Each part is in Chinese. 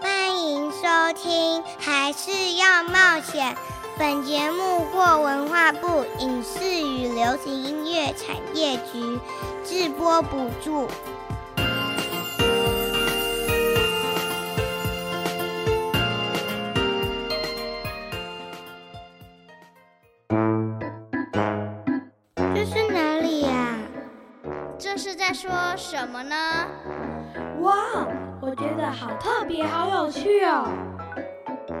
欢迎收听，还是要冒险。本节目获文化部影视与流行音乐产业局直播补助。说什么呢？哇，我觉得好特别，好有趣哦！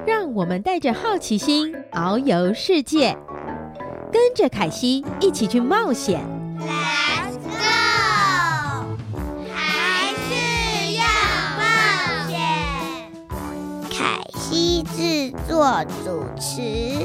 让我们带着好奇心遨游世界，跟着凯西一起去冒险。Let's go！还是要冒险。凯西制作主持。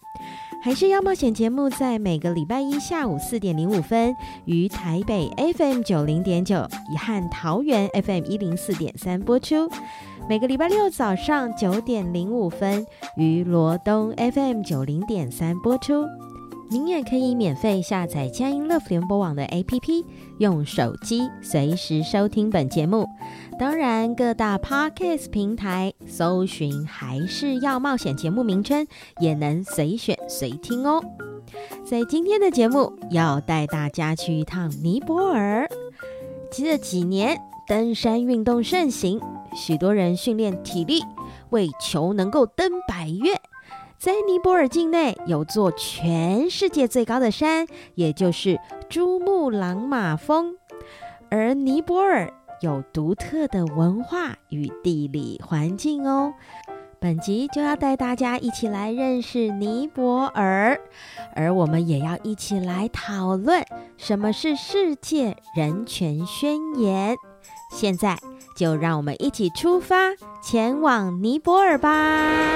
还是要冒险节目，在每个礼拜一下午四点零五分，于台北 FM 九零点九，和桃园 FM 一零四点三播出；每个礼拜六早上九点零五分，于罗东 FM 九零点三播出。您也可以免费下载佳音乐福联播网的 APP，用手机随时收听本节目。当然，各大 Podcast 平台搜寻还是要冒险节目名称，也能随选随听哦。在今天的节目，要带大家去一趟尼泊尔。这几年登山运动盛行，许多人训练体力，为求能够登百岳。在尼泊尔境内有座全世界最高的山，也就是珠穆朗玛峰。而尼泊尔有独特的文化与地理环境哦。本集就要带大家一起来认识尼泊尔，而我们也要一起来讨论什么是世界人权宣言。现在就让我们一起出发，前往尼泊尔吧。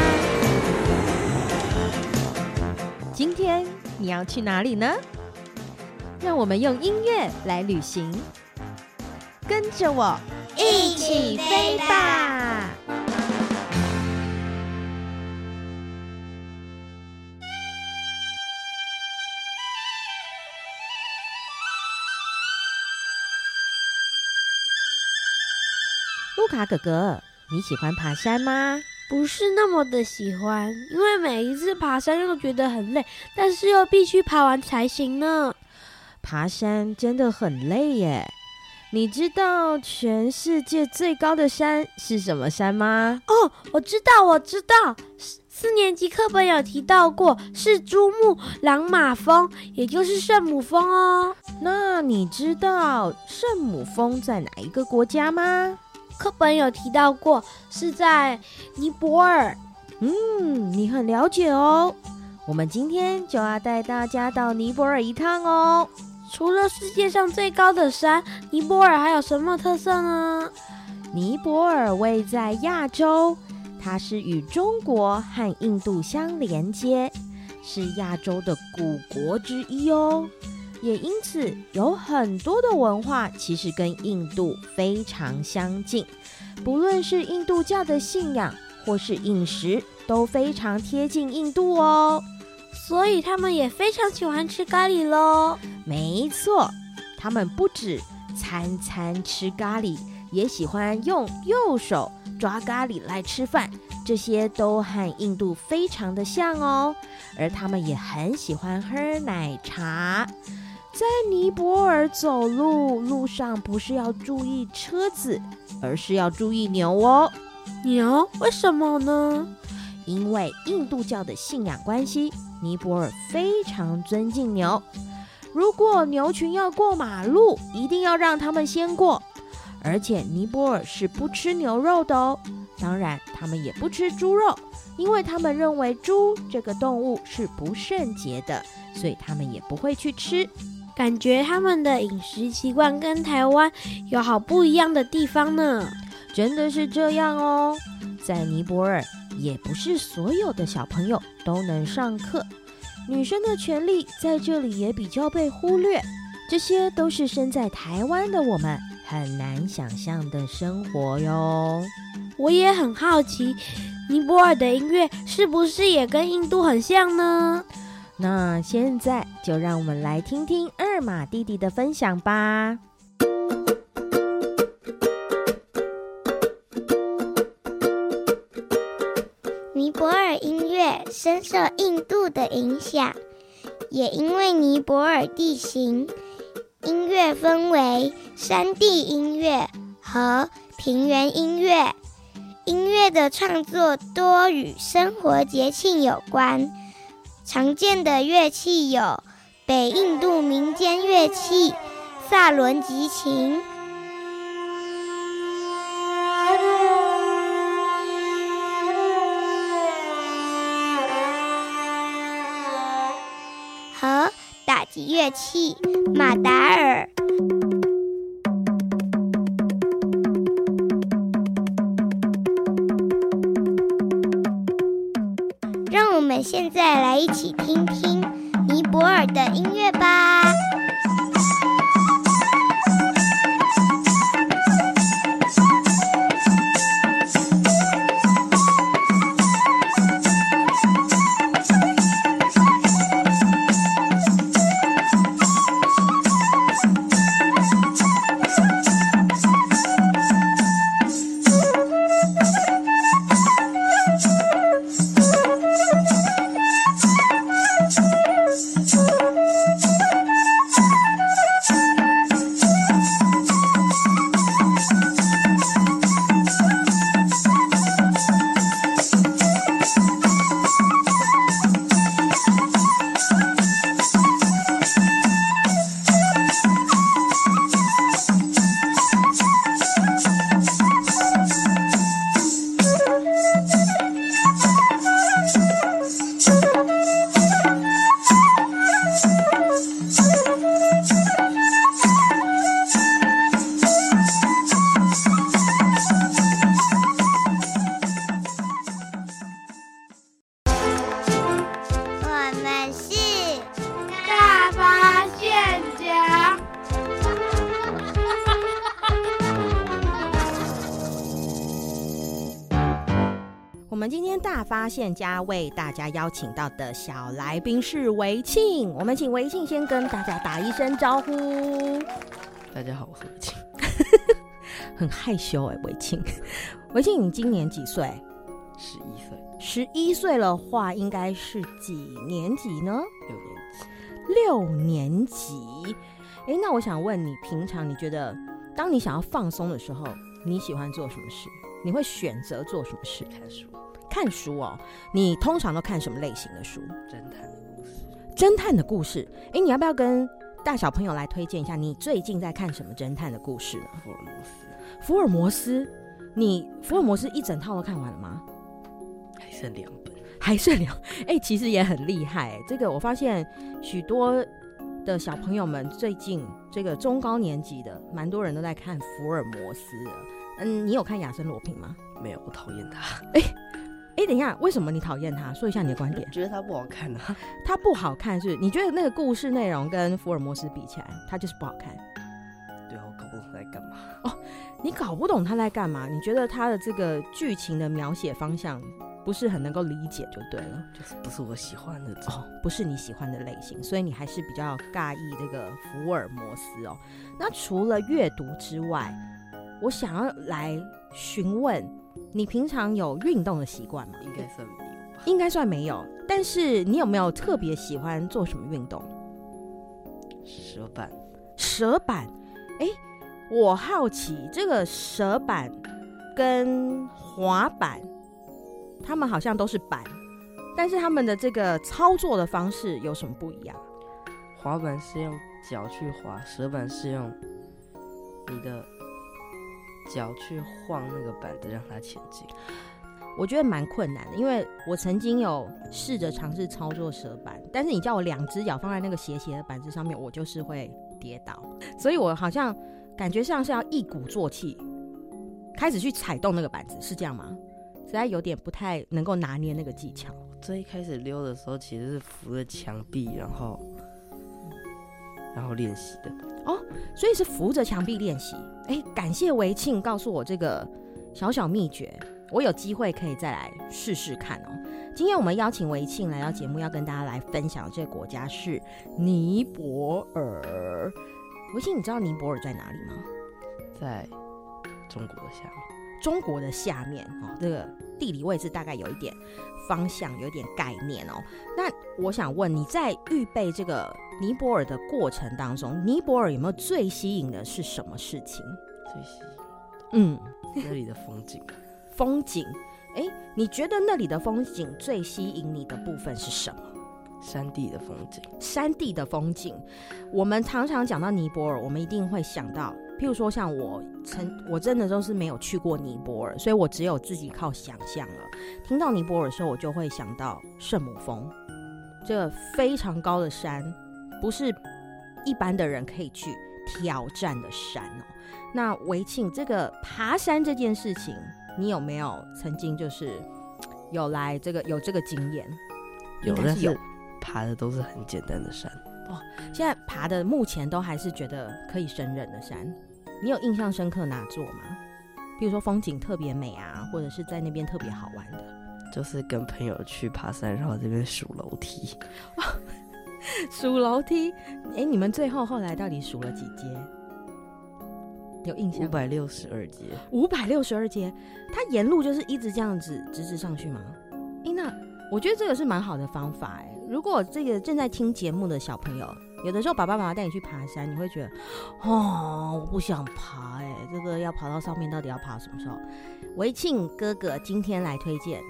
今天你要去哪里呢？让我们用音乐来旅行，跟着我一起飞吧！卢卡哥哥，你喜欢爬山吗？不是那么的喜欢，因为每一次爬山又觉得很累，但是又必须爬完才行呢。爬山真的很累耶。你知道全世界最高的山是什么山吗？哦，我知道，我知道，四年级课本有提到过，是珠穆朗玛峰，也就是圣母峰哦。那你知道圣母峰在哪一个国家吗？课本有提到过，是在尼泊尔。嗯，你很了解哦。我们今天就要带大家到尼泊尔一趟哦。除了世界上最高的山，尼泊尔还有什么特色呢？尼泊尔位在亚洲，它是与中国和印度相连接，是亚洲的古国之一哦。也因此有很多的文化其实跟印度非常相近，不论是印度教的信仰或是饮食都非常贴近印度哦，所以他们也非常喜欢吃咖喱喽。没错，他们不止餐餐吃咖喱，也喜欢用右手抓咖喱来吃饭，这些都和印度非常的像哦。而他们也很喜欢喝奶茶。在尼泊尔走路，路上不是要注意车子，而是要注意牛哦。牛？为什么呢？因为印度教的信仰关系，尼泊尔非常尊敬牛。如果牛群要过马路，一定要让他们先过。而且尼泊尔是不吃牛肉的哦，当然他们也不吃猪肉，因为他们认为猪这个动物是不圣洁的，所以他们也不会去吃。感觉他们的饮食习惯跟台湾有好不一样的地方呢。真的是这样哦，在尼泊尔，也不是所有的小朋友都能上课，女生的权利在这里也比较被忽略。这些都是身在台湾的我们很难想象的生活哟。我也很好奇，尼泊尔的音乐是不是也跟印度很像呢？那现在就让我们来听听二马弟弟的分享吧。尼泊尔音乐深受印度的影响，也因为尼泊尔地形。音乐分为山地音乐和平原音乐。音乐的创作多与生活节庆有关。常见的乐器有北印度民间乐器萨伦吉琴。和打击乐器马达尔，现在来一起听听尼泊尔的音乐吧。发现家为大家邀请到的小来宾是维庆，我们请维庆先跟大家打一声招呼。大家好，我是维庆，很害羞哎，维庆，维庆，你今年几岁？十一岁。十一岁的话，应该是几年级呢？六年级。六年级。哎，那我想问你，平常你觉得，当你想要放松的时候，你喜欢做什么事？你会选择做什么事？看书。看书哦，你通常都看什么类型的书？侦探的故事。侦探的故事，哎，你要不要跟大小朋友来推荐一下？你最近在看什么侦探的故事呢？福尔摩斯。福尔摩斯，你福尔摩斯一整套都看完了吗？还剩两本，还剩两。哎，其实也很厉害。这个我发现许多的小朋友们最近这个中高年级的，蛮多人都在看福尔摩斯。嗯，你有看亚森罗平吗？没有，我讨厌他。哎。哎，等一下，为什么你讨厌他？说一下你的观点。觉得他不好看啊？他不好看是？你觉得那个故事内容跟福尔摩斯比起来，他就是不好看？对啊，我搞不懂他在干嘛。哦，你搞不懂他在干嘛？你觉得他的这个剧情的描写方向不是很能够理解，就对了。就是不是我喜欢的哦，不是你喜欢的类型，所以你还是比较尬意这个福尔摩斯哦。那除了阅读之外，我想要来询问。你平常有运动的习惯吗？应该算没有吧。应该算没有。但是你有没有特别喜欢做什么运动？蛇板。蛇板。哎，我好奇这个蛇板跟滑板，他们好像都是板，但是他们的这个操作的方式有什么不一样？滑板是用脚去滑，蛇板是用你的。脚去晃那个板子，让它前进。我觉得蛮困难的，因为我曾经有试着尝试操作蛇板，但是你叫我两只脚放在那个斜斜的板子上面，我就是会跌倒，所以我好像感觉像是要一鼓作气开始去踩动那个板子，是这样吗？实在有点不太能够拿捏那个技巧。最一开始溜的时候，其实是扶着墙壁，然后然后练习的。哦，所以是扶着墙壁练习。哎，感谢维庆告诉我这个小小秘诀。我有机会可以再来试试看哦。今天我们邀请维庆来到节目，要跟大家来分享这个国家是尼泊尔。维庆，你知道尼泊尔在哪里吗？在中国的下面。中国的下面哦，这个地理位置大概有一点方向，有一点概念哦。那我想问你在预备这个尼泊尔的过程当中，尼泊尔有没有最吸引的是什么事情？最吸引，嗯，那里的风景。风景，哎，你觉得那里的风景最吸引你的部分是什么？山地的风景。山地的风景，我们常常讲到尼泊尔，我们一定会想到，譬如说像我曾，我真的都是没有去过尼泊尔，所以我只有自己靠想象了。听到尼泊尔的时候，我就会想到圣母峰，这非常高的山，不是一般的人可以去挑战的山哦。那维庆，这个爬山这件事情。你有没有曾经就是有来这个有这个经验？有，但是爬的都是很简单的山哦。现在爬的目前都还是觉得可以胜任的山。你有印象深刻哪座吗？比如说风景特别美啊，或者是在那边特别好玩的？就是跟朋友去爬山，然后这边数楼梯。数楼梯？哎，你们最后后来到底数了几阶？有印象？五百六十二阶，五百六十二阶，它沿路就是一直这样子直直上去吗？哎，那我觉得这个是蛮好的方法哎。如果这个正在听节目的小朋友，有的时候爸爸妈妈带你去爬山，你会觉得哦，我不想爬哎，这个要爬到上面到底要爬什么时候？维庆哥哥今天来推荐，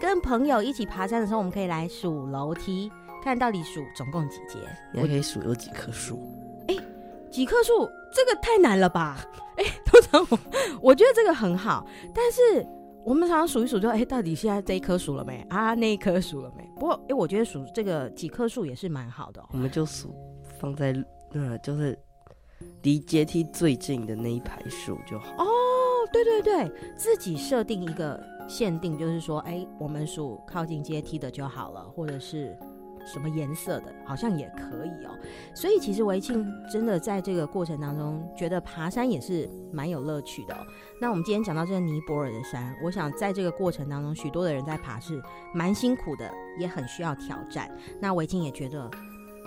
跟朋友一起爬山的时候，我们可以来数楼梯，看到底数总共几节？你还可以数有几棵树。几棵树，这个太难了吧？哎，通常我我觉得这个很好，但是我们常常数一数，就哎，到底现在这一棵数了没啊？那一棵数了没？不过哎，我觉得数这个几棵树也是蛮好的哦。我们就数放在那，就是离阶梯最近的那一排树就好。哦，对对对，自己设定一个限定，就是说，哎，我们数靠近阶梯的就好了，或者是。什么颜色的，好像也可以哦。所以其实维庆真的在这个过程当中，觉得爬山也是蛮有乐趣的哦。那我们今天讲到这个尼泊尔的山，我想在这个过程当中，许多的人在爬是蛮辛苦的，也很需要挑战。那维庆也觉得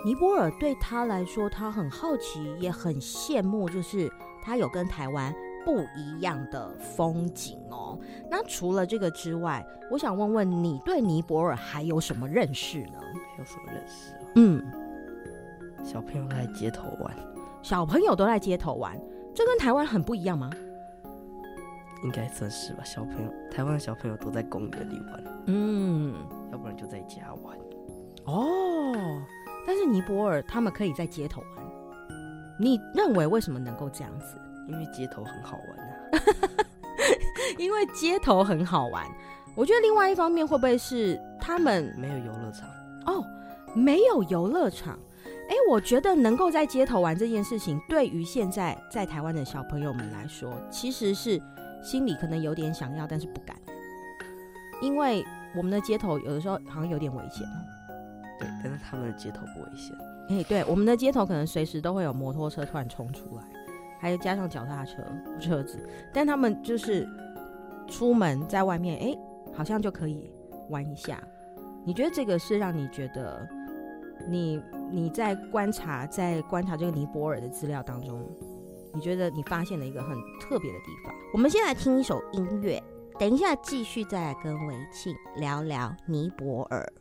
尼泊尔对他来说，他很好奇，也很羡慕，就是他有跟台湾。不一样的风景哦。那除了这个之外，我想问问你对尼泊尔还有什么认识呢？有什么认识啊？嗯，小朋友在街头玩。小朋友都在街头玩，这跟台湾很不一样吗？应该算是吧。小朋友，台湾的小朋友都在公园里玩。嗯，要不然就在家玩。哦，但是尼泊尔他们可以在街头玩。你认为为什么能够这样子？因为街头很好玩啊，因为街头很好玩。我觉得另外一方面会不会是他们没有游乐场？哦，没有游乐场。哎，我觉得能够在街头玩这件事情，对于现在在台湾的小朋友们来说，其实是心里可能有点想要，但是不敢。因为我们的街头有的时候好像有点危险哦。对，但是他们的街头不危险。哎，对，我们的街头可能随时都会有摩托车突然冲出来。还有加上脚踏车车子，但他们就是出门在外面，哎、好像就可以玩一下。你觉得这个是让你觉得你你在观察在观察这个尼泊尔的资料当中，你觉得你发现了一个很特别的地方？我们先来听一首音乐，等一下继续再来跟维庆聊聊尼泊尔。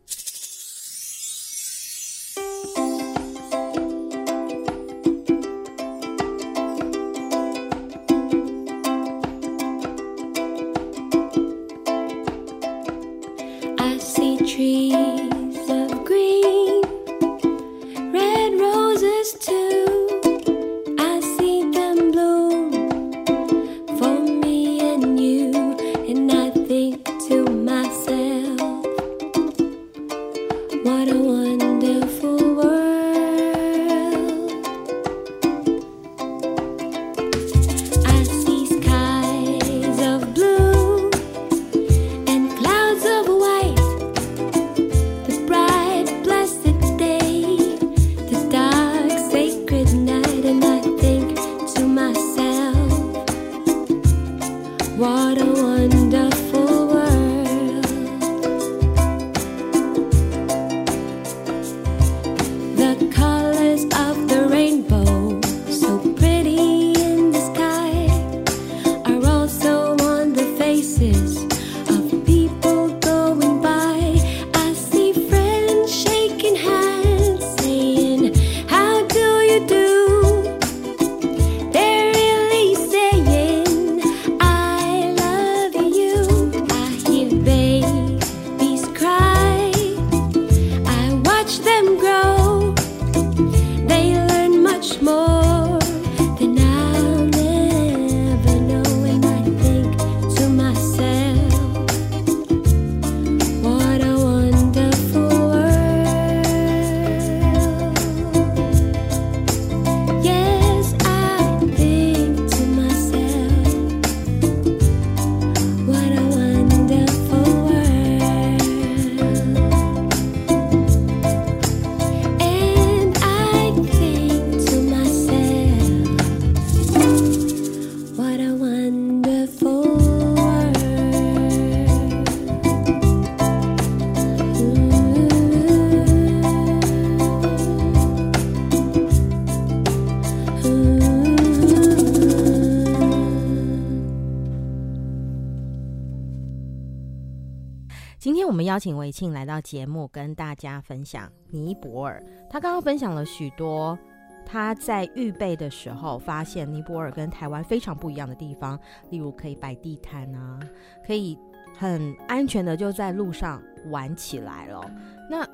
邀请维庆来到节目，跟大家分享尼泊尔。他刚刚分享了许多他在预备的时候发现尼泊尔跟台湾非常不一样的地方，例如可以摆地摊啊，可以很安全的就在路上玩起来了。那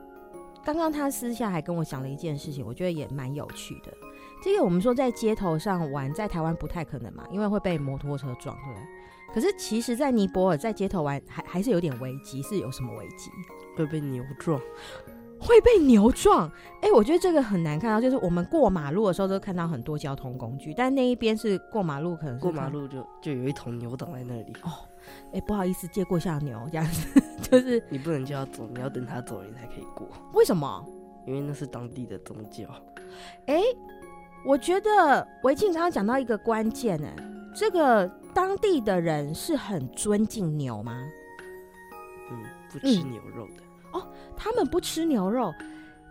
刚刚他私下还跟我讲了一件事情，我觉得也蛮有趣的。这个我们说在街头上玩，在台湾不太可能嘛，因为会被摩托车撞，对不对？可是其实，在尼泊尔在街头玩还还是有点危机，是有什么危机？会被牛撞，会被牛撞。哎、欸，我觉得这个很难看到，就是我们过马路的时候都看到很多交通工具，但那一边是过马路，可能是过马路就就有一头牛挡在那里。哦，哎、欸，不好意思，借过一下牛这样子，就是你不能叫他走，你要等他走，你才可以过。为什么？因为那是当地的宗教。哎、欸，我觉得维庆刚刚讲到一个关键呢，这个。当地的人是很尊敬牛吗？嗯，不吃牛肉的。嗯、哦，他们不吃牛肉，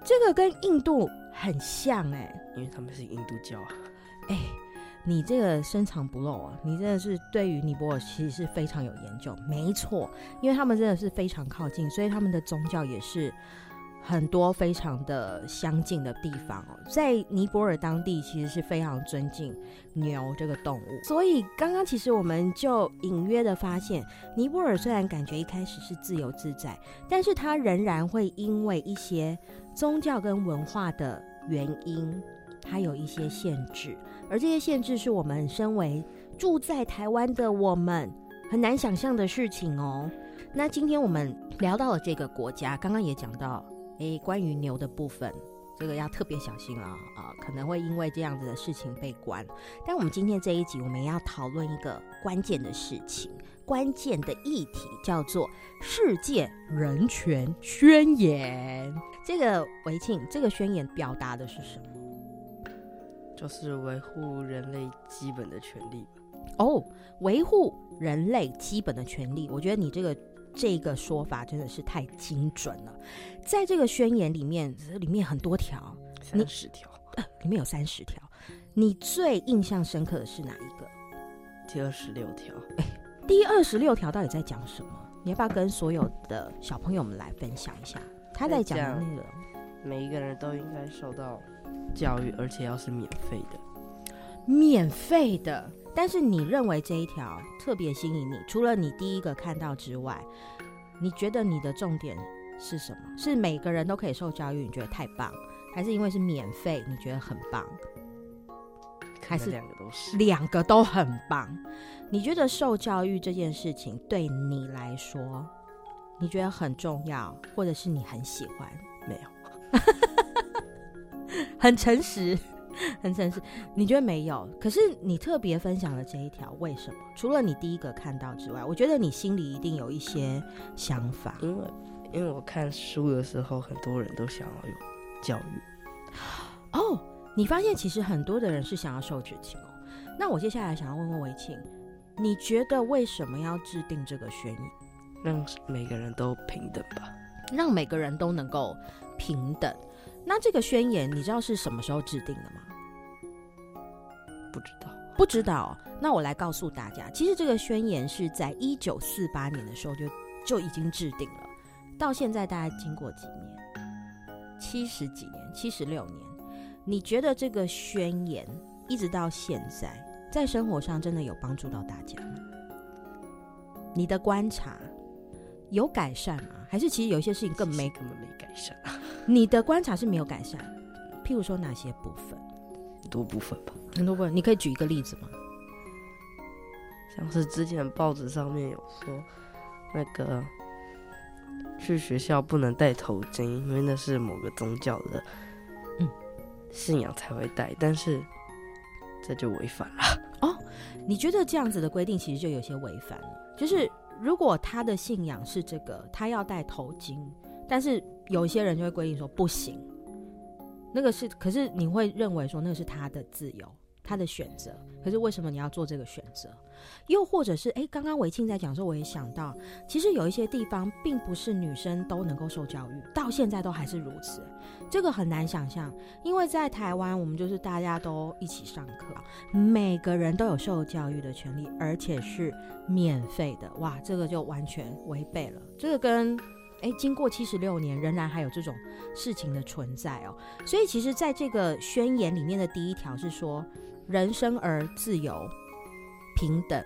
这个跟印度很像哎，因为他们是印度教啊。哎，你这个深藏不露啊，你真的是对于尼泊尔其实是非常有研究。没错，因为他们真的是非常靠近，所以他们的宗教也是。很多非常的相近的地方哦，在尼泊尔当地其实是非常尊敬牛这个动物，所以刚刚其实我们就隐约的发现，尼泊尔虽然感觉一开始是自由自在，但是它仍然会因为一些宗教跟文化的原因，它有一些限制，而这些限制是我们身为住在台湾的我们很难想象的事情哦。那今天我们聊到了这个国家，刚刚也讲到。诶，关于牛的部分，这个要特别小心啊啊，可能会因为这样子的事情被关。但我们今天这一集，我们要讨论一个关键的事情，关键的议题叫做《世界人权宣言》。这个维庆，这个宣言表达的是什么？就是维护人类基本的权利。哦，维护人类基本的权利，我觉得你这个。这个说法真的是太精准了，在这个宣言里面，里面很多条，三十条，呃，里面有三十条。你最印象深刻的是哪一个？第二十六条。哎，第二十六条到底在讲什么？你要不要跟所有的小朋友们来分享一下？他在讲的内容。每一个人都应该受到教育，而且要是免费的。免费的。但是你认为这一条特别吸引你，除了你第一个看到之外，你觉得你的重点是什么？是每个人都可以受教育，你觉得太棒，还是因为是免费，你觉得很棒？还是两个都是？两个都很棒。你觉得受教育这件事情对你来说，你觉得很重要，或者是你很喜欢？没有，很诚实。很诚实，你觉得没有？可是你特别分享了这一条，为什么？除了你第一个看到之外，我觉得你心里一定有一些想法。因为，因为我看书的时候，很多人都想要有教育。哦，你发现其实很多的人是想要受绝情哦。那我接下来想要问问维庆，你觉得为什么要制定这个宣言？让每个人都平等吧。让每个人都能够平等。那这个宣言你知道是什么时候制定的吗？不知道，不知道。那我来告诉大家，其实这个宣言是在一九四八年的时候就就已经制定了，到现在大概经过几年？七十几年，七十六年。你觉得这个宣言一直到现在，在生活上真的有帮助到大家吗？你的观察有改善吗？还是其实有一些事情更没根本没改善？你的观察是没有改善，譬如说哪些部分？很多部分吧。很多部分，你可以举一个例子吗？像是之前报纸上面有说，那个去学校不能戴头巾，因为那是某个宗教的信仰才会戴，但是这就违反了。哦，你觉得这样子的规定其实就有些违反了？就是如果他的信仰是这个，他要戴头巾，但是有些人就会规定说不行。那个是，可是你会认为说那是他的自由，他的选择。可是为什么你要做这个选择？又或者是，诶，刚刚维庆在讲的时候，我也想到，其实有一些地方并不是女生都能够受教育，到现在都还是如此。这个很难想象，因为在台湾，我们就是大家都一起上课，每个人都有受教育的权利，而且是免费的。哇，这个就完全违背了。这个跟哎，经过七十六年，仍然还有这种事情的存在哦。所以，其实在这个宣言里面的第一条是说，人生而自由平等。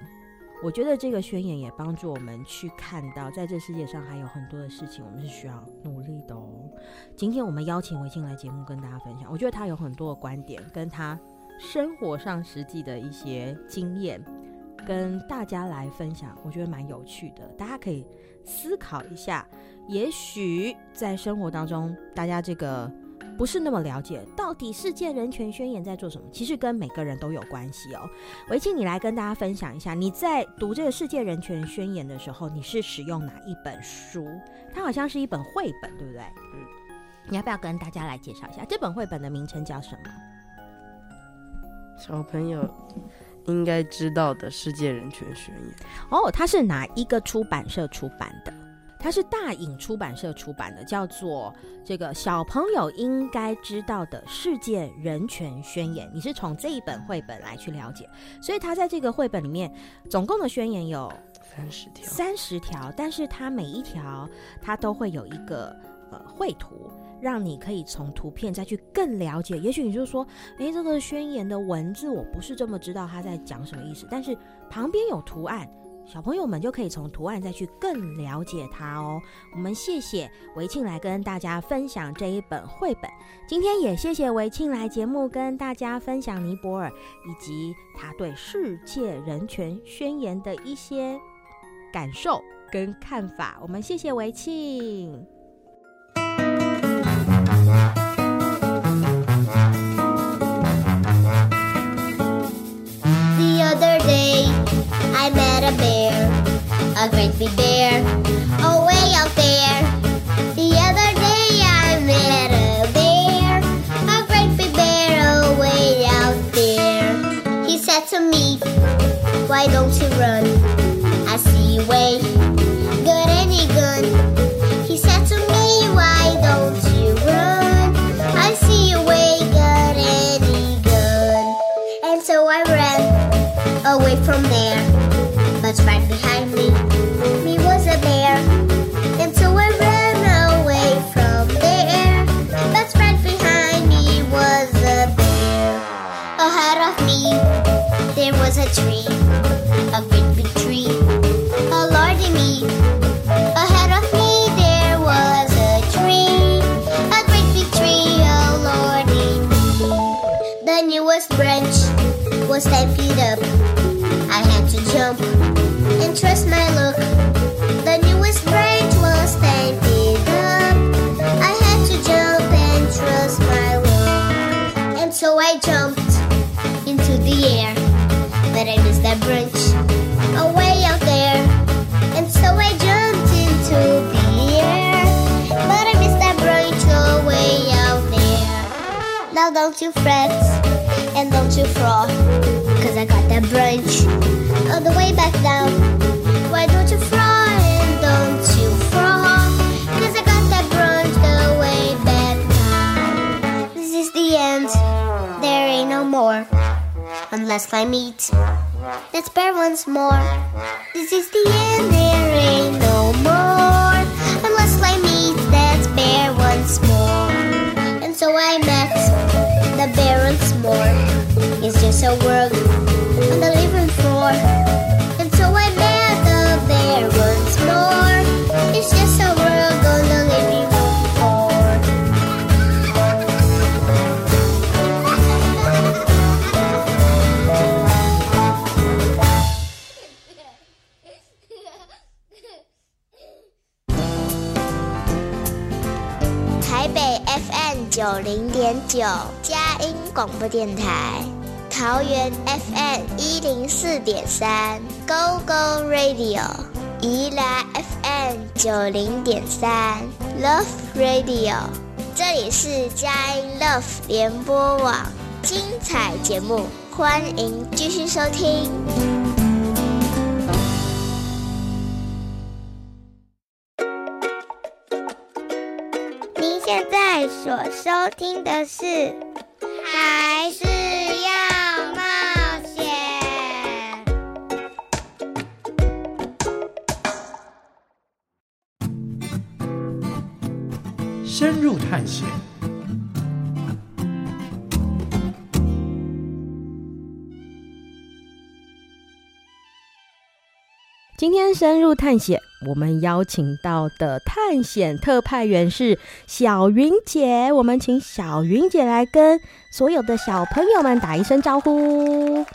我觉得这个宣言也帮助我们去看到，在这世界上还有很多的事情，我们是需要努力的哦。今天我们邀请维庆来节目跟大家分享，我觉得他有很多的观点，跟他生活上实际的一些经验，跟大家来分享，我觉得蛮有趣的。大家可以思考一下，也许在生活当中，大家这个。不是那么了解，到底世界人权宣言在做什么？其实跟每个人都有关系哦。维庆，你来跟大家分享一下，你在读这个世界人权宣言的时候，你是使用哪一本书？它好像是一本绘本，对不对？嗯，你要不要跟大家来介绍一下这本绘本的名称叫什么？小朋友应该知道的世界人权宣言。哦，它是哪一个出版社出版的？它是大影出版社出版的，叫做《这个小朋友应该知道的世界人权宣言》。你是从这一本绘本来去了解，所以它在这个绘本里面，总共的宣言有三十条，三十条。但是它每一条，它都会有一个呃绘图，让你可以从图片再去更了解。也许你就说，诶，这个宣言的文字我不是这么知道他在讲什么意思，但是旁边有图案。小朋友们就可以从图案再去更了解它哦。我们谢谢维庆来跟大家分享这一本绘本。今天也谢谢维庆来节目跟大家分享尼泊尔以及他对世界人权宣言的一些感受跟看法。我们谢谢维庆。A bear, a great big bear, away out there. The other day I met a bear, a great big bear, away out there. He said to me, Why don't you run? I see you way, got any gun? He said to me, Why don't you was ten feet up. I had to jump and trust my luck. The newest branch was ten feet up. I had to jump and trust my luck. And so I jumped into the air but I missed that branch away out there. And so I jumped into the air, but I missed that branch away out there. Now don't you fret and don't you froth, the way back down. Why don't you froth and don't you froth, cause I got that branch the way back down. This is the end, there ain't no more unless I meet. Let's bear once more. This is the end, there ain't no more. Unless I meet, let's bear once more. And so I met the bear once more. It's just a world on the living floor. 九零点九，佳音广播电台；桃园 FM 一零四点三，Go Go Radio；宜兰 FM 九零点三，Love Radio。这里是佳音 Love 联播网，精彩节目，欢迎继续收听。您现在所收听的是《还是深入探险。今天深入探险，我们邀请到的探险特派员是小云姐。我们请小云姐来跟所有的小朋友们打一声招呼。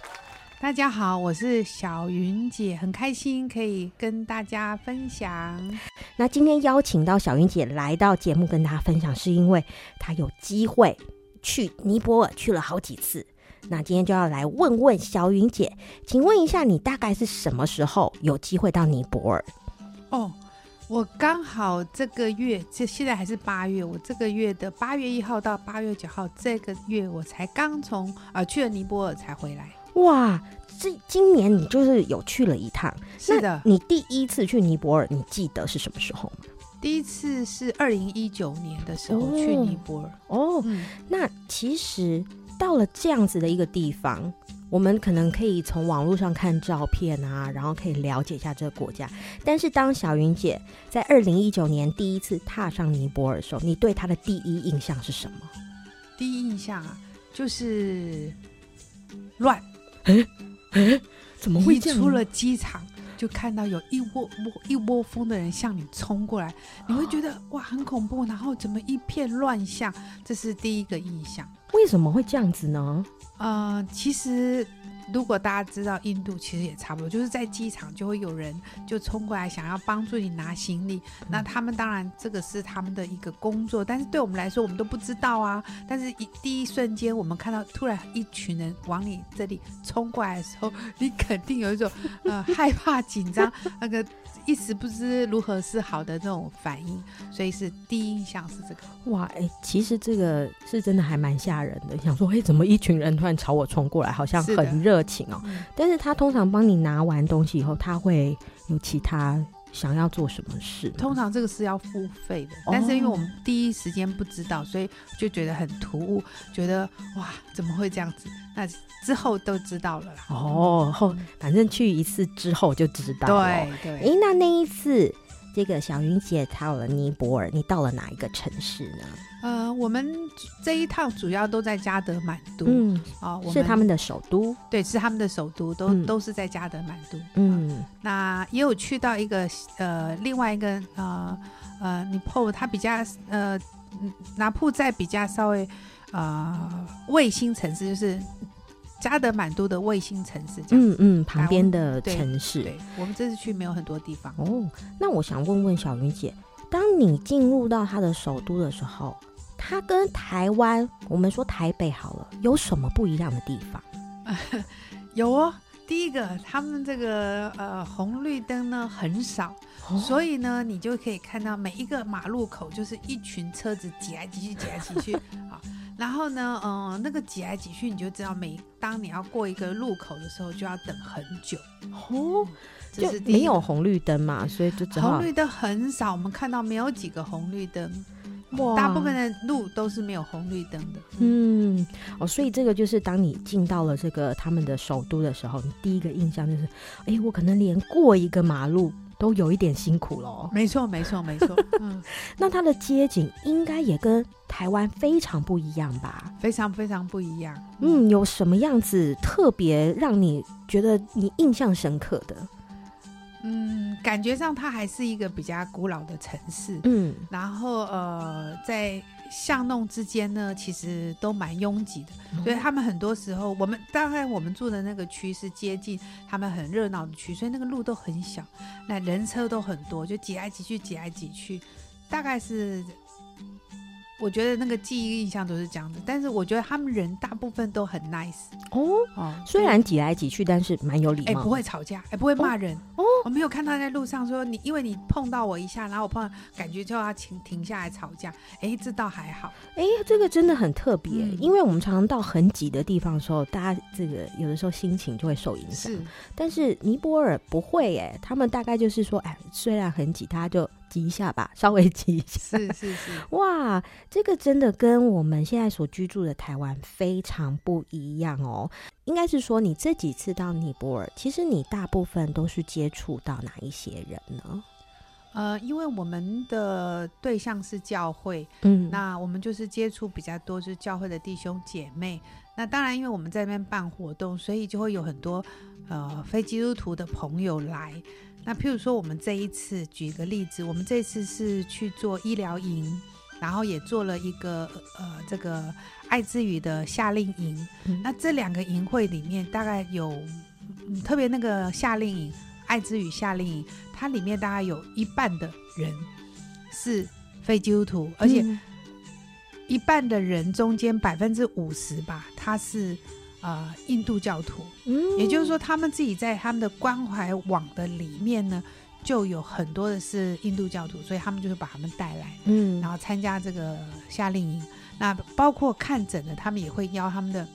大家好，我是小云姐，很开心可以跟大家分享。那今天邀请到小云姐来到节目跟大家分享，是因为她有机会去尼泊尔去了好几次。那今天就要来问问小云姐，请问一下，你大概是什么时候有机会到尼泊尔？哦，我刚好这个月，这现在还是八月，我这个月的八月一号到八月九号，这个月我才刚从啊去了尼泊尔才回来。哇，这今年你就是有去了一趟？是的。你第一次去尼泊尔，你记得是什么时候吗？第一次是二零一九年的时候去尼泊尔。哦，嗯、那其实。到了这样子的一个地方，我们可能可以从网络上看照片啊，然后可以了解一下这个国家。但是，当小云姐在二零一九年第一次踏上尼泊尔的时候，你对她的第一印象是什么？第一印象啊，就是乱。哎哎，怎么会这样？出了机场就看到有一窝窝一窝蜂的人向你冲过来，你会觉得哇，很恐怖。然后怎么一片乱象？这是第一个印象。为什么会这样子呢？呃，其实如果大家知道印度，其实也差不多，就是在机场就会有人就冲过来想要帮助你拿行李。嗯、那他们当然这个是他们的一个工作，但是对我们来说，我们都不知道啊。但是一第一瞬间，我们看到突然一群人往你这里冲过来的时候，你肯定有一种呃害怕、紧张那个。一时不知如何是好的这种反应，所以是第一印象是这个。哇，哎、欸，其实这个是真的还蛮吓人的。想说，哎、欸，怎么一群人突然朝我冲过来，好像很热情哦、但是他通常帮你拿完东西以后，他会有其他。想要做什么事？通常这个是要付费的，但是因为我们第一时间不知道，所以就觉得很突兀，觉得哇，怎么会这样子？那之后都知道了啦。哦，后反正去一次之后就知道了。对对。哎、欸，那那一次，这个小云姐到了尼泊尔，你到了哪一个城市呢？呃，我们这一趟主要都在加德满都，嗯，啊、哦，是他们的首都，对，是他们的首都，都、嗯、都是在加德满都，嗯、呃，那也有去到一个呃另外一个呃呃尼泊，它比较呃拿破在比较稍微呃卫星城市，就是加德满都的卫星城市嗯嗯，旁边的城市我们这次去没有很多地方哦。那我想问问小云姐，当你进入到它的首都的时候。它跟台湾，我们说台北好了，有什么不一样的地方？有哦，第一个，他们这个呃红绿灯呢很少，哦、所以呢，你就可以看到每一个马路口就是一群车子挤来挤去，挤来挤去 啊。然后呢，嗯、呃，那个挤来挤去，你就知道每当你要过一个路口的时候，就要等很久哦。这是没有红绿灯嘛，所以就红绿灯很少，我们看到没有几个红绿灯。哇大部分的路都是没有红绿灯的。嗯，哦，所以这个就是当你进到了这个他们的首都的时候，你第一个印象就是，哎，我可能连过一个马路都有一点辛苦了。没错，没错，没错。嗯，那它的街景应该也跟台湾非常不一样吧？非常非常不一样。嗯，有什么样子特别让你觉得你印象深刻的？嗯，感觉上它还是一个比较古老的城市。嗯，然后呃，在巷弄之间呢，其实都蛮拥挤的。嗯、所以他们很多时候，我们当然我们住的那个区是接近他们很热闹的区，所以那个路都很小，那人车都很多，就挤来挤去，挤来挤去，大概是。我觉得那个记忆印象都是这样子，但是我觉得他们人大部分都很 nice 哦。哦，虽然挤来挤去，但是蛮有礼貌。哎，不会吵架，哎，不会骂人。哦，我没有看到在路上说你，因为你碰到我一下，然后我碰到，感觉就要停停下来吵架。哎，这倒还好。哎，这个真的很特别，嗯、因为我们常常到很挤的地方的时候，大家这个有的时候心情就会受影响。是，但是尼泊尔不会，哎，他们大概就是说，哎，虽然很挤，大家就。挤一下吧，稍微挤一下。是是是，哇，这个真的跟我们现在所居住的台湾非常不一样哦。应该是说，你这几次到尼泊尔，其实你大部分都是接触到哪一些人呢？呃，因为我们的对象是教会，嗯，那我们就是接触比较多，就是教会的弟兄姐妹。那当然，因为我们在那边办活动，所以就会有很多呃非基督徒的朋友来。那譬如说，我们这一次举一个例子，我们这次是去做医疗营，然后也做了一个呃这个爱之语的夏令营。嗯、那这两个营会里面，大概有、嗯、特别那个夏令营。爱之语夏令营，它里面大概有一半的人是非基督徒，而且一半的人中间百分之五十吧，他是呃印度教徒。嗯，也就是说，他们自己在他们的关怀网的里面呢，就有很多的是印度教徒，所以他们就是把他们带来，嗯，然后参加这个夏令营。那包括看诊的，他们也会邀他们的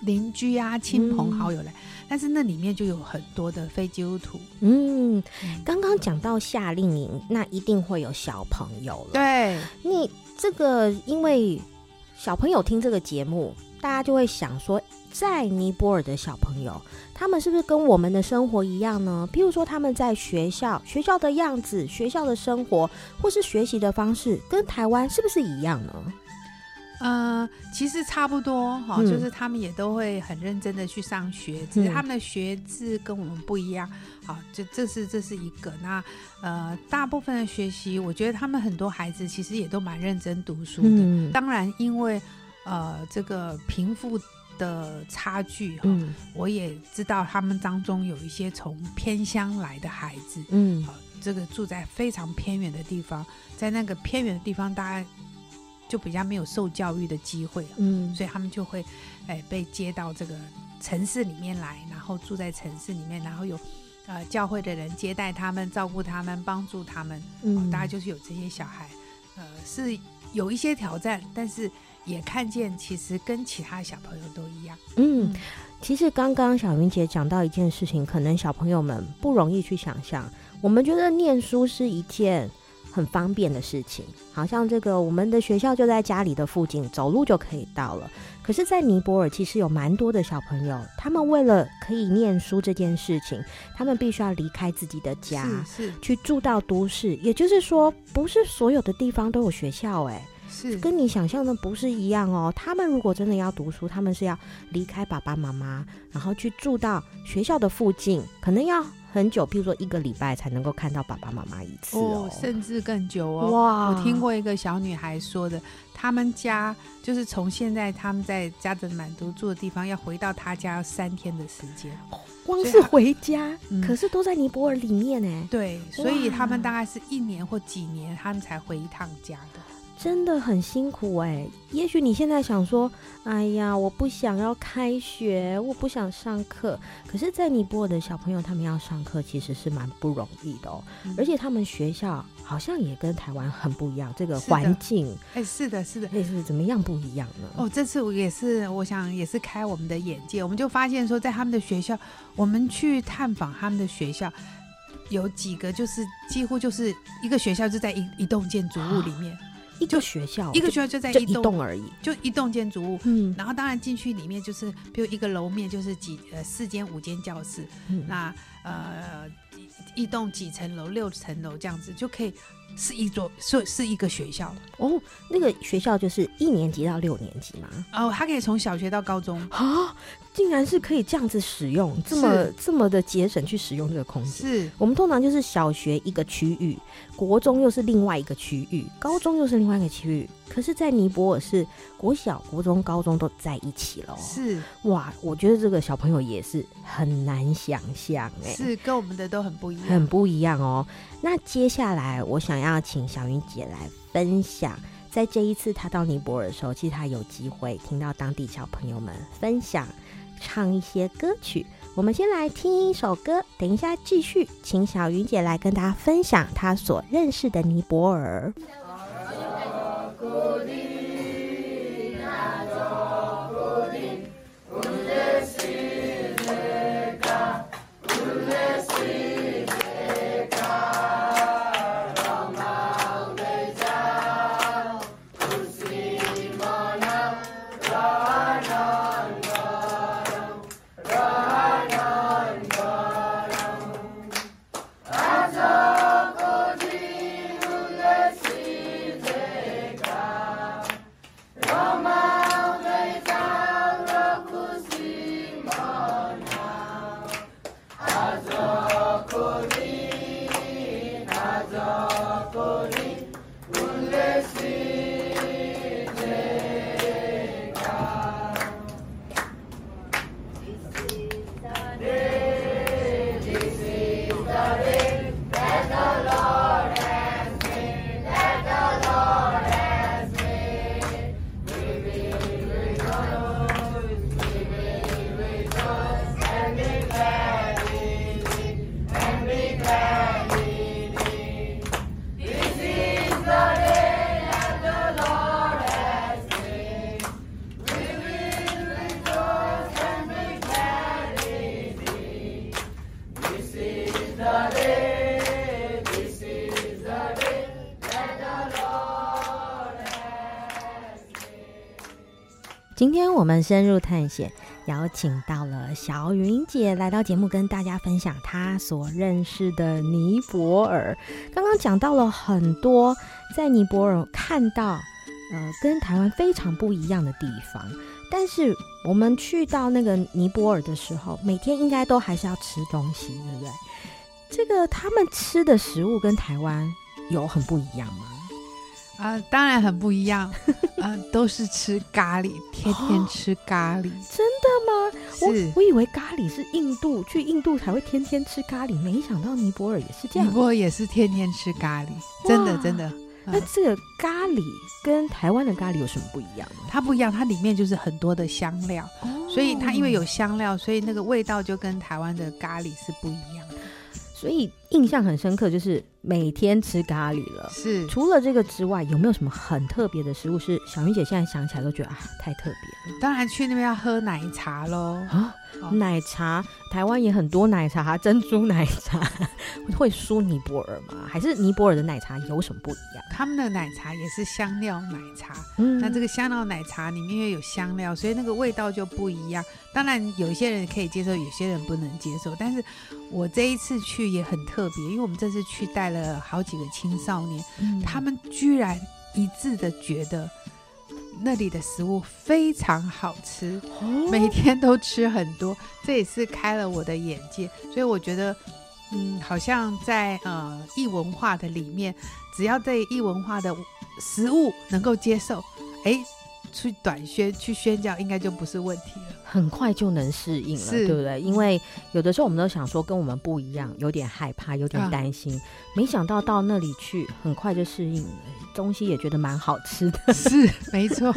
邻居啊、亲朋好友来。嗯但是那里面就有很多的非基督徒。嗯，刚刚讲到夏令营，那一定会有小朋友了。对，你这个因为小朋友听这个节目，大家就会想说，在尼泊尔的小朋友，他们是不是跟我们的生活一样呢？譬如说他们在学校，学校的样子、学校的生活，或是学习的方式，跟台湾是不是一样呢？呃，其实差不多哈、嗯，就是他们也都会很认真的去上学，只是他们的学制跟我们不一样。好，就这是这是一个。那呃，大部分的学习，我觉得他们很多孩子其实也都蛮认真读书的。嗯、当然，因为呃这个贫富的差距哈、嗯，我也知道他们当中有一些从偏乡来的孩子，嗯，好，这个住在非常偏远的地方，在那个偏远的地方，大概。就比较没有受教育的机会，嗯，所以他们就会，哎，被接到这个城市里面来，然后住在城市里面，然后有，呃，教会的人接待他们、照顾他们、帮助他们，嗯，哦，大家就是有这些小孩，呃，是有一些挑战，但是也看见其实跟其他小朋友都一样，嗯，其实刚刚小云姐讲到一件事情，可能小朋友们不容易去想象，我们觉得念书是一件。很方便的事情，好像这个我们的学校就在家里的附近，走路就可以到了。可是，在尼泊尔其实有蛮多的小朋友，他们为了可以念书这件事情，他们必须要离开自己的家，去住到都市。也就是说，不是所有的地方都有学校，欸，哎，是跟你想象的不是一样哦。他们如果真的要读书，他们是要离开爸爸妈妈，然后去住到学校的附近，可能要。很久，譬如说一个礼拜才能够看到爸爸妈妈一次哦，哦，甚至更久哦。哇，我听过一个小女孩说的，他们家就是从现在他们在加德满都住的地方，要回到他家要三天的时间，光是回家，可是都在尼泊尔里面呢。对，所以他们大概是一年或几年，他们才回一趟家的。真的很辛苦哎、欸，也许你现在想说，哎呀，我不想要开学，我不想上课。可是，在尼泊尔的小朋友，他们要上课其实是蛮不容易的哦、嗯。而且他们学校好像也跟台湾很不一样，这个环境，哎，是的，是的，哎，是怎么样不一样呢？哦，这次我也是，我想也是开我们的眼界，我们就发现说，在他们的学校，我们去探访他们的学校，有几个就是几乎就是一个学校就在一一栋建筑物里面。啊一个学校，一个学校就在一栋而已，就一栋建筑物。嗯，然后当然进去里面就是，比如一个楼面就是几呃四间五间教室，嗯、那呃一栋几层楼六层楼这样子就可以。是一座是是一个学校哦，那个学校就是一年级到六年级嘛。哦，他可以从小学到高中啊，竟然是可以这样子使用，这么这么的节省去使用这个空间。是我们通常就是小学一个区域，国中又是另外一个区域，高中又是另外一个区域。可是，在尼泊尔是国小、国中、高中都在一起了。是哇，我觉得这个小朋友也是很难想象哎，是跟我们的都很不一样，很不一样哦。那接下来，我想要请小云姐来分享，在这一次她到尼泊尔的时候，其实她有机会听到当地小朋友们分享唱一些歌曲。我们先来听一首歌，等一下继续，请小云姐来跟大家分享她所认识的尼泊尔。深入探险，邀请到了小云姐来到节目，跟大家分享她所认识的尼泊尔。刚刚讲到了很多在尼泊尔看到，呃，跟台湾非常不一样的地方。但是我们去到那个尼泊尔的时候，每天应该都还是要吃东西，对不对？这个他们吃的食物跟台湾有很不一样吗？啊、呃，当然很不一样，啊、呃，都是吃咖喱，天天吃咖喱。哦，真的吗？是我我以为咖喱是印度，去印度才会天天吃咖喱，没想到尼泊尔也是这样。尼泊尔也是天天吃咖喱，真的真的。呃、那这个咖喱跟台湾的咖喱有什么不一样？它不一样，它里面就是很多的香料，哦、所以它因为有香料，所以那个味道就跟台湾的咖喱是不一样的。所以印象很深刻，就是每天吃咖喱了。是，除了这个之外，有没有什么很特别的食物是小云姐现在想起来都觉得啊太特别了？当然去那边要喝奶茶喽。啊，哦、奶茶，台湾也很多奶茶，珍珠奶茶 会输尼泊尔吗？还是尼泊尔的奶茶有什么不一样？他们的奶茶也是香料奶茶。嗯，那这个香料奶茶里面因为有香料，所以那个味道就不一样。当然，有一些人可以接受，有些人不能接受。但是我这一次去也很特别，因为我们这次去带了好几个青少年，嗯、他们居然一致的觉得那里的食物非常好吃，哦、每天都吃很多，这也是开了我的眼界。所以我觉得，嗯，好像在呃异文化的里面，只要对异文化的食物能够接受，哎。去短宣去宣教，应该就不是问题了，很快就能适应了，对不对？因为有的时候我们都想说跟我们不一样，有点害怕，有点担心，啊、没想到到那里去，很快就适应了，东西也觉得蛮好吃的，是 没错。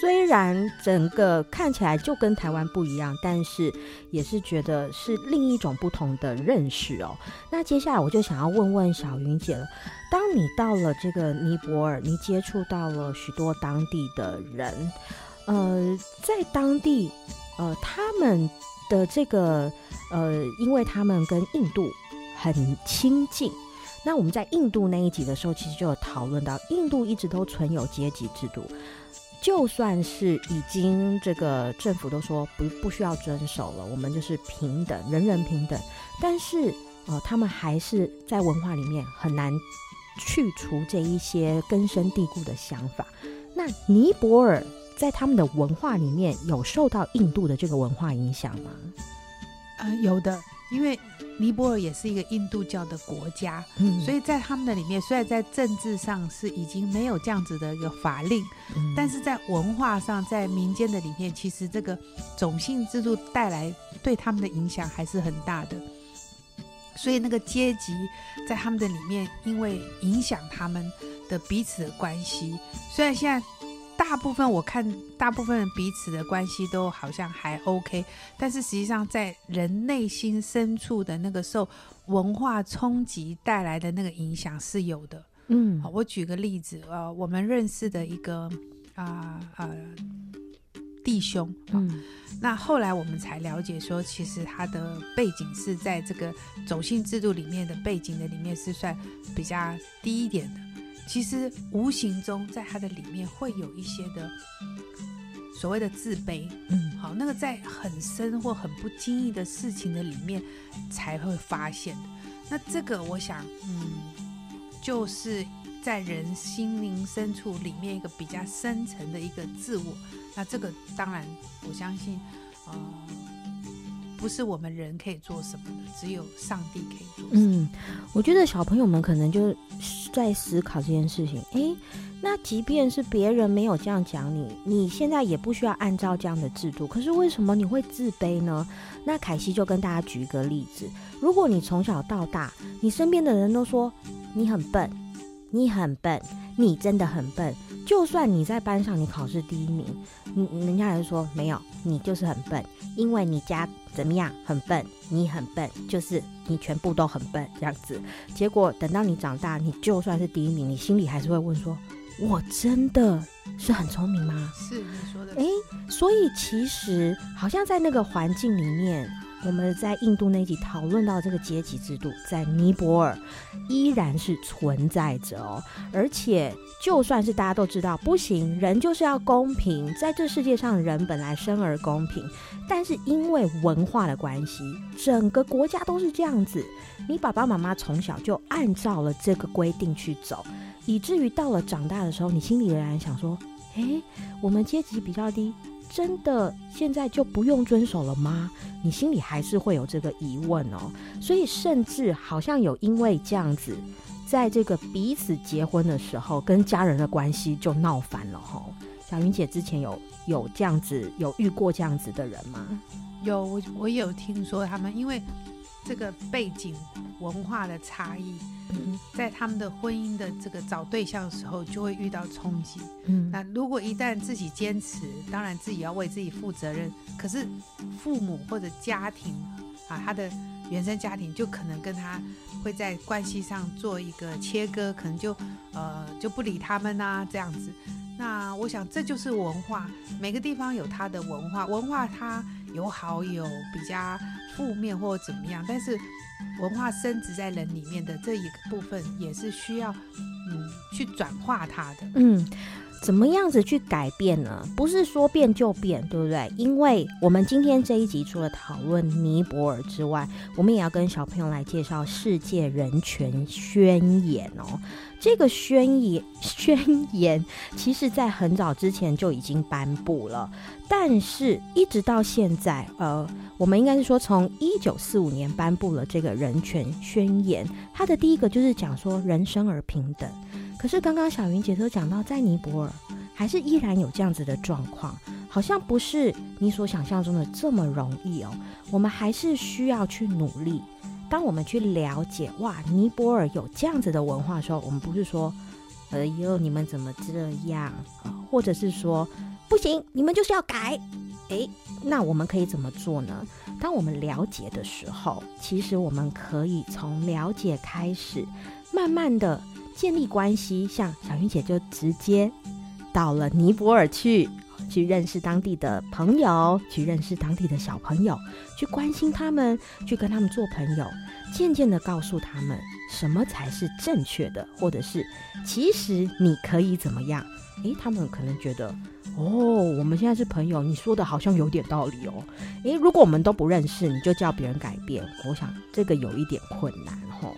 虽然整个看起来就跟台湾不一样，但是也是觉得是另一种不同的认识哦。那接下来我就想要问问小云姐了。当你到了这个尼泊尔，你接触到了许多当地的人，呃，在当地，呃，他们的这个，呃，因为他们跟印度很亲近。那我们在印度那一集的时候，其实就有讨论到，印度一直都存有阶级制度，就算是已经这个政府都说不不需要遵守了，我们就是平等，人人平等，但是，呃，他们还是在文化里面很难。去除这一些根深蒂固的想法。那尼泊尔在他们的文化里面有受到印度的这个文化影响吗？呃，有的，因为尼泊尔也是一个印度教的国家，嗯，所以在他们的里面，虽然在政治上是已经没有这样子的一个法令，嗯，但是在文化上，在民间的里面，其实这个种姓制度带来对他们的影响还是很大的。所以那个阶级在他们的里面，因为影响他们的彼此的关系。虽然现在大部分我看大部分人彼此的关系都好像还 OK，但是实际上在人内心深处的那个受文化冲击带来的那个影响是有的。嗯，好，我举个例子，呃，我们认识的一个啊呃。呃弟兄，嗯，那后来我们才了解说，其实他的背景是在这个种姓制度里面的背景的里面是算比较低一点的。其实无形中在他的里面会有一些的所谓的自卑，嗯，好，那个在很深或很不经意的事情的里面才会发现的。那这个我想，嗯，就是。在人心灵深处里面一个比较深层的一个自我，那这个当然我相信，呃，不是我们人可以做什么的，只有上帝可以做。嗯，我觉得小朋友们可能就在思考这件事情。诶，那即便是别人没有这样讲你，你现在也不需要按照这样的制度。可是为什么你会自卑呢？那凯西就跟大家举一个例子：如果你从小到大，你身边的人都说你很笨，你很笨，你真的很笨。就算你在班上你考试第一名，你人家还是说没有，你就是很笨，因为你家怎么样很笨，你很笨，就是你全部都很笨这样子。结果等到你长大，你就算是第一名，你心里还是会问说：我真的是很聪明吗？是你说的。诶，所以其实好像在那个环境里面。我们在印度那集讨论到这个阶级制度，在尼泊尔依然是存在着哦。而且，就算是大家都知道不行，人就是要公平，在这世界上人本来生而公平，但是因为文化的关系，整个国家都是这样子。你爸爸妈妈从小就按照了这个规定去走，以至于到了长大的时候，你心里仍然想说：诶，我们阶级比较低。真的现在就不用遵守了吗？你心里还是会有这个疑问哦。所以甚至好像有因为这样子，在这个彼此结婚的时候，跟家人的关系就闹翻了哦。小云姐之前有有这样子有遇过这样子的人吗？有，我我有听说他们因为这个背景文化的差异。嗯，在他们的婚姻的这个找对象的时候，就会遇到冲击。嗯，那如果一旦自己坚持，当然自己要为自己负责任。可是父母或者家庭啊，他的原生家庭就可能跟他会在关系上做一个切割，可能就呃就不理他们啊这样子。那我想这就是文化，每个地方有它的文化，文化它有好有比较负面或者怎么样，但是。文化深植在人里面的这一个部分，也是需要嗯去转化它的。嗯，怎么样子去改变呢？不是说变就变，对不对？因为我们今天这一集除了讨论尼泊尔之外，我们也要跟小朋友来介绍世界人权宣言哦。这个宣言宣言，其实在很早之前就已经颁布了，但是一直到现在，呃，我们应该是说从一九四五年颁布了这个人权宣言，它的第一个就是讲说人生而平等。可是刚刚小云姐都讲到，在尼泊尔还是依然有这样子的状况，好像不是你所想象中的这么容易哦。我们还是需要去努力。当我们去了解哇，尼泊尔有这样子的文化的时候，我们不是说，哎呦，你们怎么这样？或者是说，不行，你们就是要改。诶，那我们可以怎么做呢？当我们了解的时候，其实我们可以从了解开始，慢慢的建立关系。像小云姐就直接到了尼泊尔去。去认识当地的朋友，去认识当地的小朋友，去关心他们，去跟他们做朋友，渐渐的告诉他们什么才是正确的，或者是其实你可以怎么样？诶，他们可能觉得哦，我们现在是朋友，你说的好像有点道理哦。诶，如果我们都不认识，你就叫别人改变，我想这个有一点困难吼。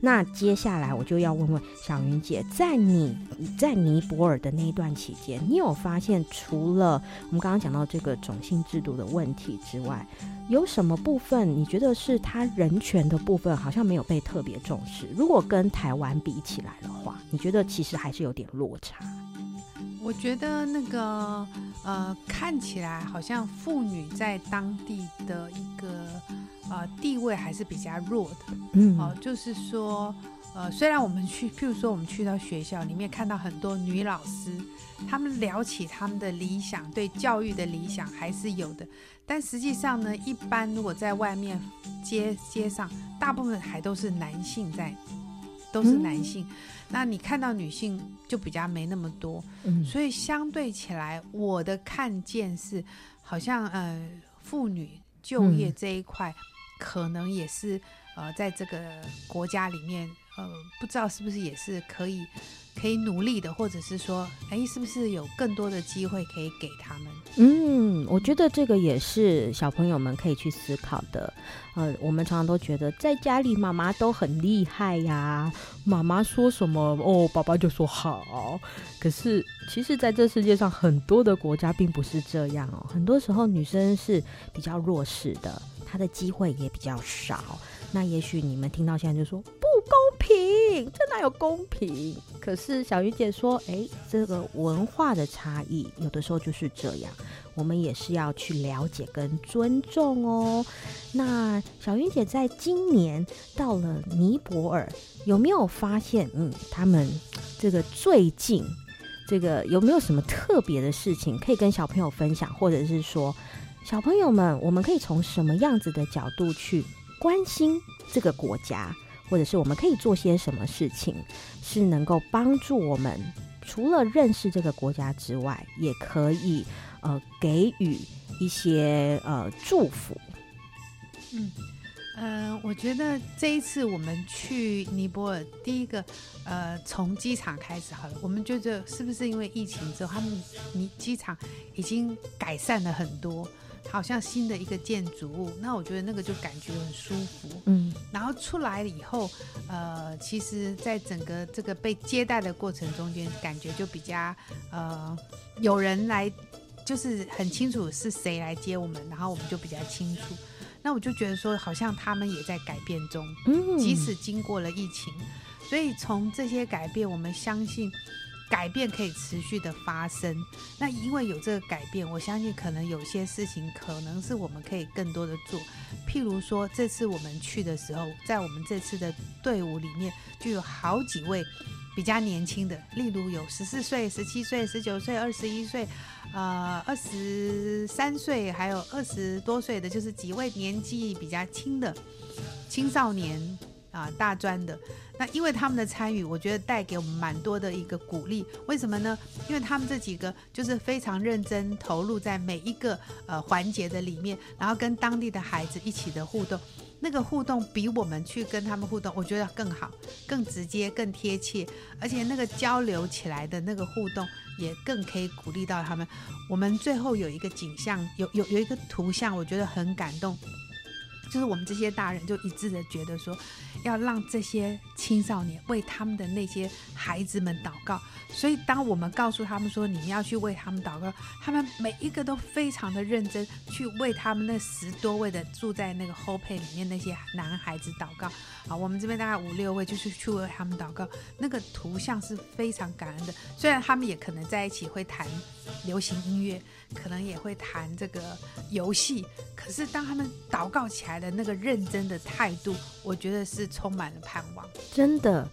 那接下来我就要问问小云姐，在你在尼泊尔的那一段期间，你有发现除了我们刚刚讲到这个种姓制度的问题之外，有什么部分你觉得是他人权的部分好像没有被特别重视？如果跟台湾比起来的话，你觉得其实还是有点落差？我觉得那个呃，看起来好像妇女在当地的一个。呃，地位还是比较弱的，嗯，哦、呃，就是说，呃，虽然我们去，譬如说，我们去到学校里面看到很多女老师，她们聊起她们的理想，对教育的理想还是有的，但实际上呢，一般如果在外面街街上，大部分还都是男性在，都是男性，嗯、那你看到女性就比较没那么多，嗯，所以相对起来，我的看见是，好像呃，妇女就业这一块。嗯可能也是，呃，在这个国家里面，呃，不知道是不是也是可以可以努力的，或者是说，哎，是不是有更多的机会可以给他们？嗯，我觉得这个也是小朋友们可以去思考的。呃，我们常常都觉得在家里妈妈都很厉害呀，妈妈说什么哦，爸爸就说好。可是其实在这世界上很多的国家并不是这样哦，很多时候女生是比较弱势的。他的机会也比较少。那也许你们听到现在就说不公平，这哪有公平？可是小云姐说，诶，这个文化的差异有的时候就是这样，我们也是要去了解跟尊重哦。那小云姐在今年到了尼泊尔，有没有发现，嗯，他们这个最近这个有没有什么特别的事情可以跟小朋友分享，或者是说，小朋友们，我们可以从什么样子的角度去关心这个国家，或者是我们可以做些什么事情，是能够帮助我们除了认识这个国家之外，也可以呃给予一些呃祝福。嗯嗯、我觉得这一次我们去尼泊尔，第一个呃从机场开始好了，我们觉得是不是因为疫情之后，他们尼机场已经改善了很多。好像新的一个建筑物，那我觉得那个就感觉很舒服，嗯，然后出来了以后，呃，其实在整个这个被接待的过程中间，感觉就比较呃有人来，就是很清楚是谁来接我们，然后我们就比较清楚。那我就觉得说，好像他们也在改变中，嗯，即使经过了疫情，所以从这些改变，我们相信。改变可以持续的发生，那因为有这个改变，我相信可能有些事情可能是我们可以更多的做。譬如说，这次我们去的时候，在我们这次的队伍里面就有好几位比较年轻的，例如有十四岁、十七岁、十九岁、二十一岁，呃，二十三岁，还有二十多岁的，就是几位年纪比较轻的青少年啊、大专的。那因为他们的参与，我觉得带给我们蛮多的一个鼓励。为什么呢？因为他们这几个就是非常认真投入在每一个呃环节的里面，然后跟当地的孩子一起的互动，那个互动比我们去跟他们互动，我觉得更好、更直接、更贴切，而且那个交流起来的那个互动也更可以鼓励到他们。我们最后有一个景象，有有有一个图像，我觉得很感动。就是我们这些大人就一致的觉得说，要让这些青少年为他们的那些孩子们祷告。所以当我们告诉他们说，你们要去为他们祷告，他们每一个都非常的认真去为他们那十多位的住在那个 Hope 里面那些男孩子祷告。啊，我们这边大概五六位就是去为他们祷告。那个图像是非常感恩的。虽然他们也可能在一起会弹流行音乐，可能也会谈这个游戏，可是当他们祷告起来的那个认真的态度，我觉得是充满了盼望。真的。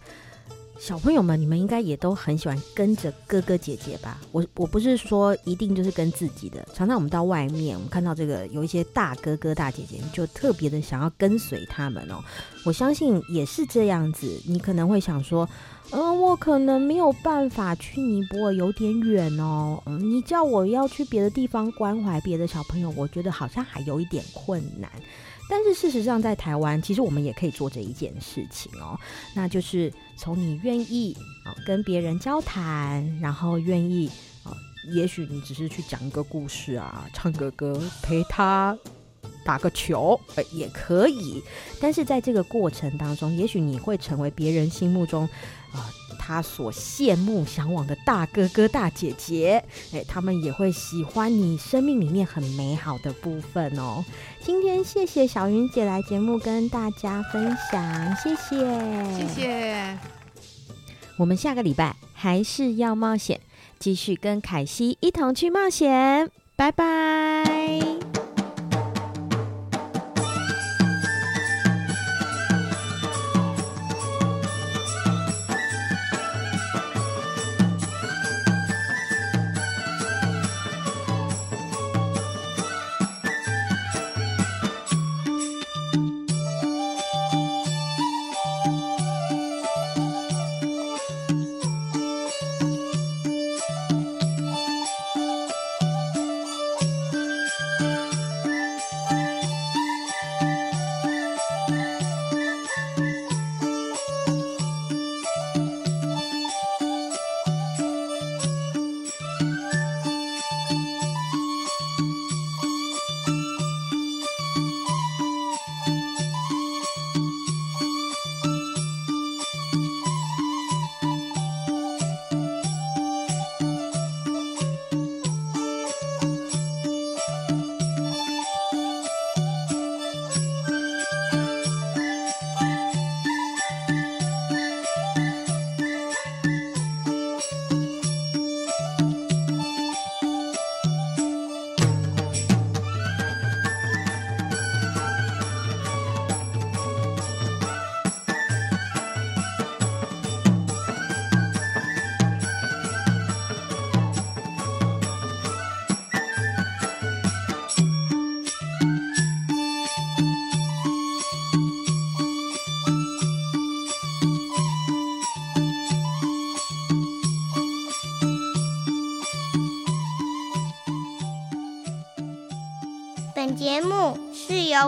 小朋友们，你们应该也都很喜欢跟着哥哥姐姐吧？我我不是说一定就是跟自己的，常常我们到外面，我们看到这个有一些大哥哥大姐姐，就特别的想要跟随他们哦。我相信也是这样子。你可能会想说，嗯、呃，我可能没有办法去尼泊尔，有点远哦。嗯，你叫我要去别的地方关怀别的小朋友，我觉得好像还有一点困难。但是事实上，在台湾，其实我们也可以做这一件事情哦，那就是从你愿意啊跟别人交谈，然后愿意啊，也许你只是去讲一个故事啊，唱个歌，陪他打个球，呃，也可以。但是在这个过程当中，也许你会成为别人心目中啊。他所羡慕、向往的大哥哥、大姐姐，诶，他们也会喜欢你生命里面很美好的部分哦。今天谢谢小云姐来节目跟大家分享，谢谢，谢谢。我们下个礼拜还是要冒险，继续跟凯西一同去冒险，拜拜。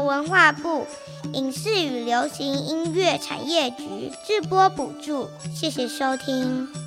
文化部影视与流行音乐产业局直播补助，谢谢收听。